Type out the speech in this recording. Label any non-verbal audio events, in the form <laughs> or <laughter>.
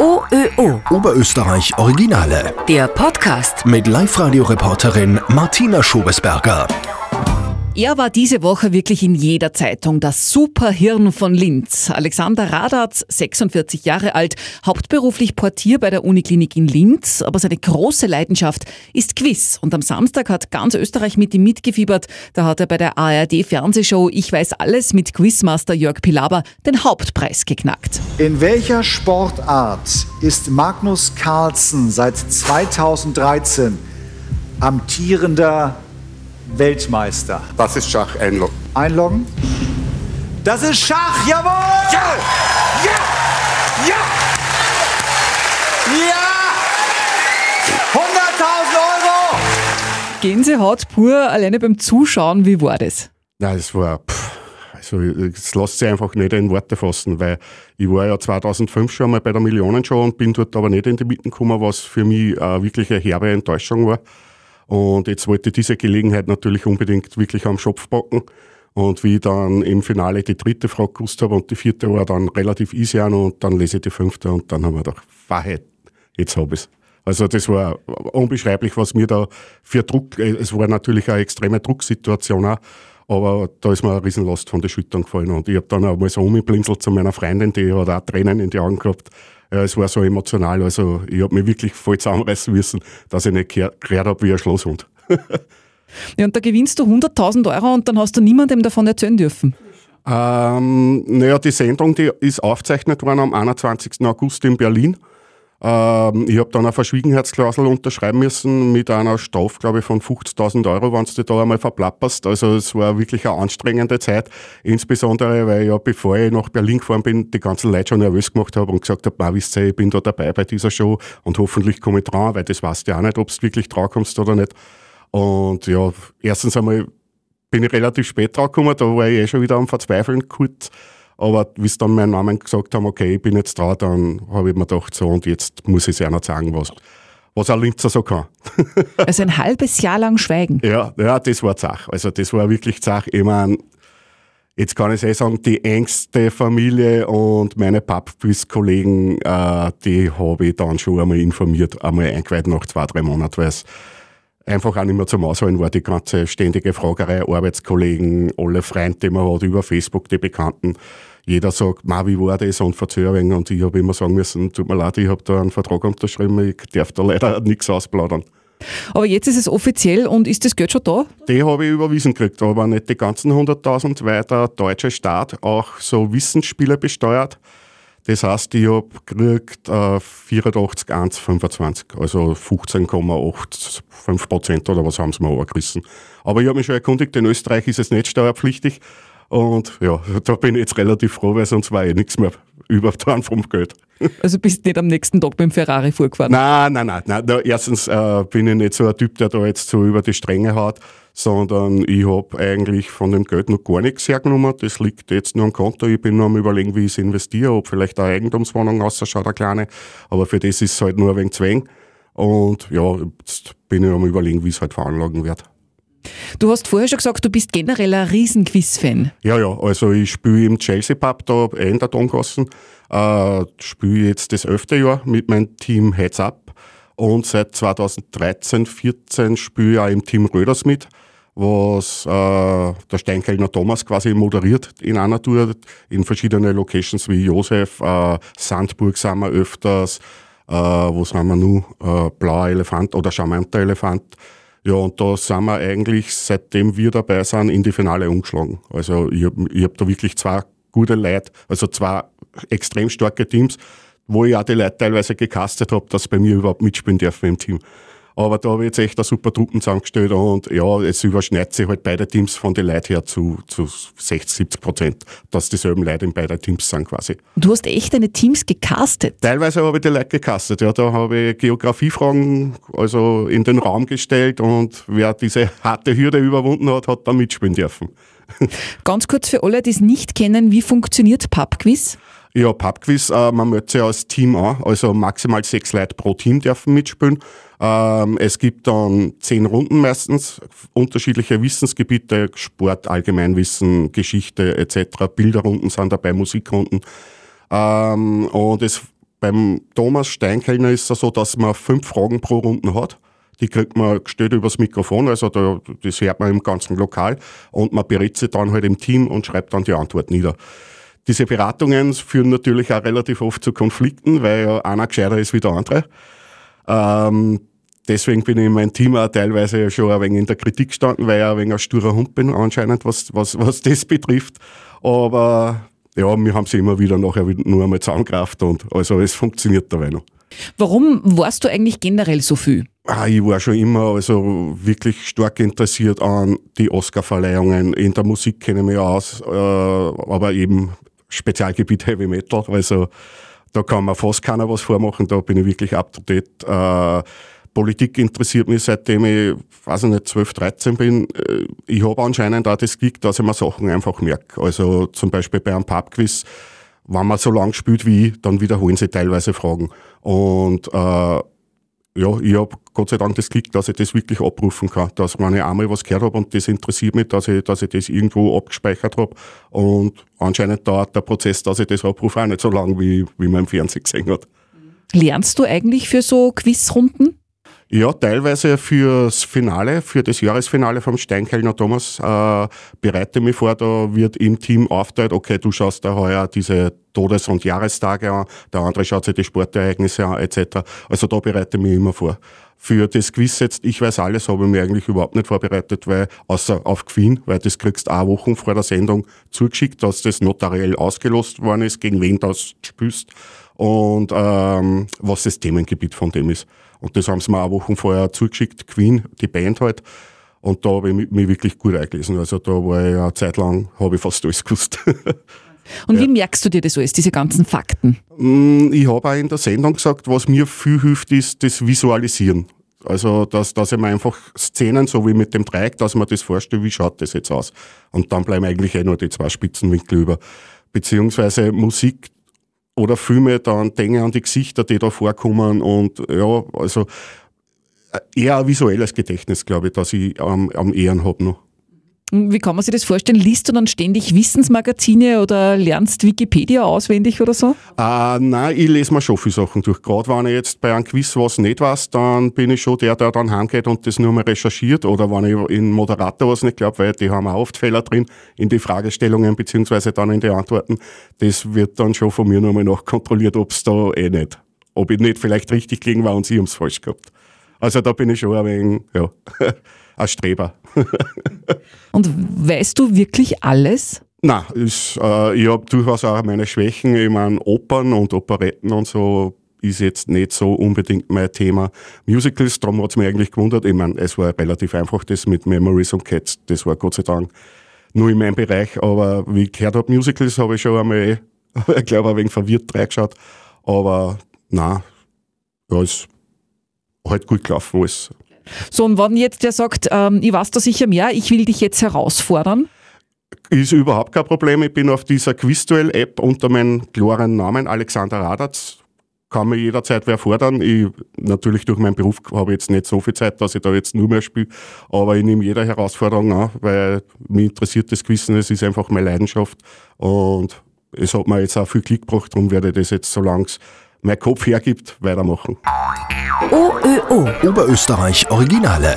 OÖO. Oberösterreich Originale. Der Podcast. Mit Live-Radio-Reporterin Martina Schobesberger. Er war diese Woche wirklich in jeder Zeitung, das Superhirn von Linz. Alexander Radatz, 46 Jahre alt, hauptberuflich Portier bei der Uniklinik in Linz, aber seine große Leidenschaft ist Quiz. Und am Samstag hat ganz Österreich mit ihm mitgefiebert. Da hat er bei der ARD-Fernsehshow Ich weiß alles mit Quizmaster Jörg Pilaber den Hauptpreis geknackt. In welcher Sportart ist Magnus Carlsen seit 2013 amtierender Weltmeister? Das ist Schach einloggen. Einloggen? Das ist Schach, jawohl! Ja! Ja! Ja! Ja! 100.000 Euro! Gänsehaut pur, alleine beim Zuschauen, wie war das? Nein, es war, pff, also es lässt sich einfach nicht in Worte fassen, weil ich war ja 2005 schon mal bei der Millionenshow und bin dort aber nicht in die Mitten gekommen, was für mich äh, wirklich eine herbe Enttäuschung war. Und jetzt wollte diese Gelegenheit natürlich unbedingt wirklich am Schopf packen. Und wie ich dann im Finale die dritte Frage gewusst habe und die vierte war dann relativ easy an und dann lese ich die fünfte und dann haben wir gedacht, Wahrheit, jetzt habe ich es. Also das war unbeschreiblich, was mir da für Druck, äh, es war natürlich eine extreme Drucksituation auch, aber da ist mir eine Riesenlast von der Schultern gefallen und ich habe dann auch mal so umgeblinzelt zu meiner Freundin, die hat auch Tränen in die Augen gehabt. Ja, es war so emotional, also ich habe mich wirklich voll zusammenreißen müssen, dass ich nicht gehört habe wie ein Schlosshund. <laughs> Ja, und da gewinnst du 100.000 Euro und dann hast du niemandem davon erzählen dürfen. Ähm, naja, die Sendung die ist aufgezeichnet worden am 21. August in Berlin. Ähm, ich habe dann eine Verschwiegenheitsklausel unterschreiben müssen mit einer Strafe, glaube ich, von 50.000 Euro, wenn du da einmal verplapperst. Also es war wirklich eine anstrengende Zeit, insbesondere weil ja, bevor ich nach Berlin gefahren bin, die ganzen Leute schon nervös gemacht habe und gesagt habe, wisst ihr, ich bin da dabei bei dieser Show und hoffentlich komme ich dran, weil das weißt du ja auch nicht, ob du wirklich dran kommst oder nicht. Und ja, erstens einmal bin ich relativ spät dran gekommen, da war ich eh schon wieder am Verzweifeln kurz. Aber wie sie dann meinen Namen gesagt haben, okay, ich bin jetzt dran, dann habe ich mir gedacht, so, und jetzt muss ich es einer zeigen, was, was ein Linzer so kann. <laughs> Also ein halbes Jahr lang schweigen. ja, ja, das war Zach. Also das war wirklich Zach. Ich meine, jetzt kann ich eh sagen, die engste Familie und meine Pappquiz-Kollegen, äh, die habe ich dann schon einmal informiert, einmal eingeweiht nach zwei, drei Monaten, weil es einfach auch nicht mehr zum Ausholen war, die ganze ständige Fragerei, Arbeitskollegen, alle Freunde, die man hat über Facebook, die Bekannten. Jeder sagt, ma, wie war das und verzögern und ich habe immer sagen müssen, tut mir leid, ich habe da einen Vertrag unterschrieben, ich darf da leider <laughs> nichts ausplaudern. Aber jetzt ist es offiziell und ist das Geld schon da? Die habe ich überwiesen gekriegt, aber nicht die ganzen 100.000, weil der deutsche Staat auch so Wissensspiele besteuert. Das heißt, ich habe gekriegt äh, 84,125, also 15,85 Prozent oder was haben sie mir angerissen. Aber ich habe mich schon erkundigt, in Österreich ist es nicht steuerpflichtig. Und ja, da bin ich jetzt relativ froh, weil sonst war eh nichts mehr übertan vom Geld. Also bist nicht am nächsten Tag mit dem Ferrari vorgefahren? Nein, nein, nein. nein. Erstens äh, bin ich nicht so ein Typ, der da jetzt so über die Stränge haut, sondern ich habe eigentlich von dem Geld noch gar nichts hergenommen. Das liegt jetzt nur am Konto. Ich bin nur am überlegen, wie ich es investiere, ob vielleicht eine Eigentumswohnung ausschaut, eine kleine. Aber für das ist es halt nur ein wenig Zwang. Und ja, jetzt bin ich am überlegen, wie ich es halt veranlagen werde. Du hast vorher schon gesagt, du bist generell ein Riesenquiz-Fan. Ja, ja, also ich spiele im Chelsea Pub da in der Dongassen. Äh, spiele jetzt das elfte Jahr mit meinem Team Heads Up. Und seit 2013, 14 spiele ich auch im Team Röders mit, was äh, der Steinkellner Thomas quasi moderiert in einer Tour, in verschiedene Locations wie Josef, äh, Sandburg sind wir öfters, äh, wo sind wir nun, äh, Blauer Elefant oder Charmanter Elefant. Ja, und da sind wir eigentlich, seitdem wir dabei sind, in die Finale umgeschlagen. Also ich habe hab da wirklich zwei gute Leute, also zwei extrem starke Teams, wo ich auch die Leute teilweise gecastet habe, dass bei mir überhaupt mitspielen dürfen im Team. Aber da habe ich jetzt echt eine super Truppen zusammengestellt und ja, es überschneidet sich halt beide Teams von den Leuten her zu, zu 60, 70 Prozent, dass dieselben Leute in beiden Teams sind quasi. Du hast echt deine Teams gecastet. Teilweise habe ich die Leute gecastet, ja, da habe ich Geografiefragen also in den Raum gestellt und wer diese harte Hürde überwunden hat, hat dann mitspielen dürfen. <laughs> Ganz kurz für alle, die es nicht kennen, wie funktioniert Pubquiz? Ja, Pubquiz, äh, man meldet sich als Team an, also maximal sechs Leute pro Team dürfen mitspielen. Ähm, es gibt dann zehn Runden meistens, unterschiedliche Wissensgebiete, Sport, Allgemeinwissen, Geschichte etc. Bilderrunden sind dabei, Musikrunden. Ähm, und es beim Thomas Steinkellner ist es so, dass man fünf Fragen pro Runde hat. Die kriegt man gestellt übers Mikrofon, also da, das hört man im ganzen Lokal und man berät sich dann halt im Team und schreibt dann die Antwort nieder. Diese Beratungen führen natürlich auch relativ oft zu Konflikten, weil ja einer gescheiter ist wie der andere. Ähm, deswegen bin ich in meinem Team auch teilweise schon ein wenig in der Kritik gestanden, weil ich ein wenig ein sturer Hund bin, anscheinend, was, was, was das betrifft. Aber ja, wir haben sie immer wieder nachher nur einmal zusammengekraft und also es funktioniert dabei noch. Warum warst du eigentlich generell so viel? Ah, ich war schon immer also wirklich stark interessiert an die Oscar-Verleihungen. In der Musik kenne ich mich aus, äh, aber eben Spezialgebiet Heavy Metal. Also da kann man fast keiner was vormachen, da bin ich wirklich up to date. Äh, Politik interessiert mich seitdem ich, weiß ich nicht, 12, 13 bin. Äh, ich habe anscheinend auch das Glück, dass ich mir Sachen einfach merke. Also zum Beispiel bei einem Pubquiz, wenn man so lang spielt wie ich, dann wiederholen sie teilweise Fragen. Und äh, ja, ich habe Gott sei Dank das Glück, dass ich das wirklich abrufen kann. Dass wenn ich einmal was gehört habe und das interessiert mich, dass ich, dass ich das irgendwo abgespeichert habe. Und anscheinend dauert der Prozess, dass ich das abrufe, auch nicht so lang, wie, wie man im Fernsehen gesehen hat. Lernst du eigentlich für so Quizrunden? Ja, teilweise fürs Finale, für das Jahresfinale vom Steinkellner Thomas äh, bereite mich vor, da wird im Team aufteilt, okay, du schaust da heuer diese Todes- und Jahrestage an, der andere schaut sich die Sportereignisse an, etc. Also da bereite ich mich immer vor. Für das Quiz jetzt, ich weiß alles, habe ich mir eigentlich überhaupt nicht vorbereitet, weil, außer auf Queen, weil das kriegst du auch Wochen vor der Sendung zugeschickt, dass das notariell ausgelost worden ist, gegen wen das spürst und ähm, was das Themengebiet von dem ist. Und das haben sie mir auch Wochen vorher zugeschickt, Queen, die Band halt. Und da habe ich mich wirklich gut eingelesen. Also da war ich eine Zeit lang, habe ich fast alles gewusst. <laughs> Und ja. wie merkst du dir das alles, diese ganzen Fakten? Mm, ich habe auch in der Sendung gesagt, was mir viel hilft, ist das Visualisieren. Also, dass, dass ich mir einfach Szenen, so wie mit dem Dreieck, dass man das vorstellt, wie schaut das jetzt aus. Und dann bleiben eigentlich eh nur die zwei Spitzenwinkel über. Beziehungsweise Musik, oder Filme, dann denke an die Gesichter, die da vorkommen und ja, also äh, eher ein visuelles Gedächtnis, glaube ich, dass ich am, am Ehren habe noch. Wie kann man sich das vorstellen? Liest du dann ständig Wissensmagazine oder lernst Wikipedia auswendig oder so? Äh, nein, ich lese mir schon viele Sachen durch. Gerade wenn ich jetzt bei einem Quiz was nicht weiß, dann bin ich schon der, der dann heimgeht und das nur mal recherchiert. Oder wenn ich in Moderator was nicht glaube, weil die haben auch oft Fehler drin in die Fragestellungen beziehungsweise dann in die Antworten. Das wird dann schon von mir nochmal nachkontrolliert, ob es da eh nicht, ob ich nicht vielleicht richtig gelegen war und sie haben es falsch gehabt. Also da bin ich schon ein wenig, ja. <laughs> ein Streber. <laughs> Und weißt du wirklich alles? Nein, ist, äh, ich habe durchaus auch meine Schwächen. Ich meine, Opern und Operetten und so ist jetzt nicht so unbedingt mein Thema. Musicals, darum hat es mich eigentlich gewundert. Ich meine, es war relativ einfach, das mit Memories und Cats, das war Gott sei Dank nur in meinem Bereich. Aber wie ich gehört habe, Musicals habe ich schon einmal, <laughs> ich glaube, ein wenig verwirrt reingeschaut. Aber nein, ja, ist halt gut gelaufen alles. So, und wenn jetzt der sagt, ähm, ich weiß da sicher mehr, ich will dich jetzt herausfordern. Ist überhaupt kein Problem. Ich bin auf dieser Quizduell-App unter meinem klaren Namen Alexander Radatz. Kann mir jederzeit wer fordern. Ich, natürlich durch meinen Beruf habe ich jetzt nicht so viel Zeit, dass ich da jetzt nur mehr spiele. Aber ich nehme jede Herausforderung an, weil mich interessiert das Quizen. Es ist einfach meine Leidenschaft. Und es hat mir jetzt auch viel Glück gebracht. Darum werde ich das jetzt, solange es mein Kopf hergibt, weitermachen. OÖO Oberösterreich Originale.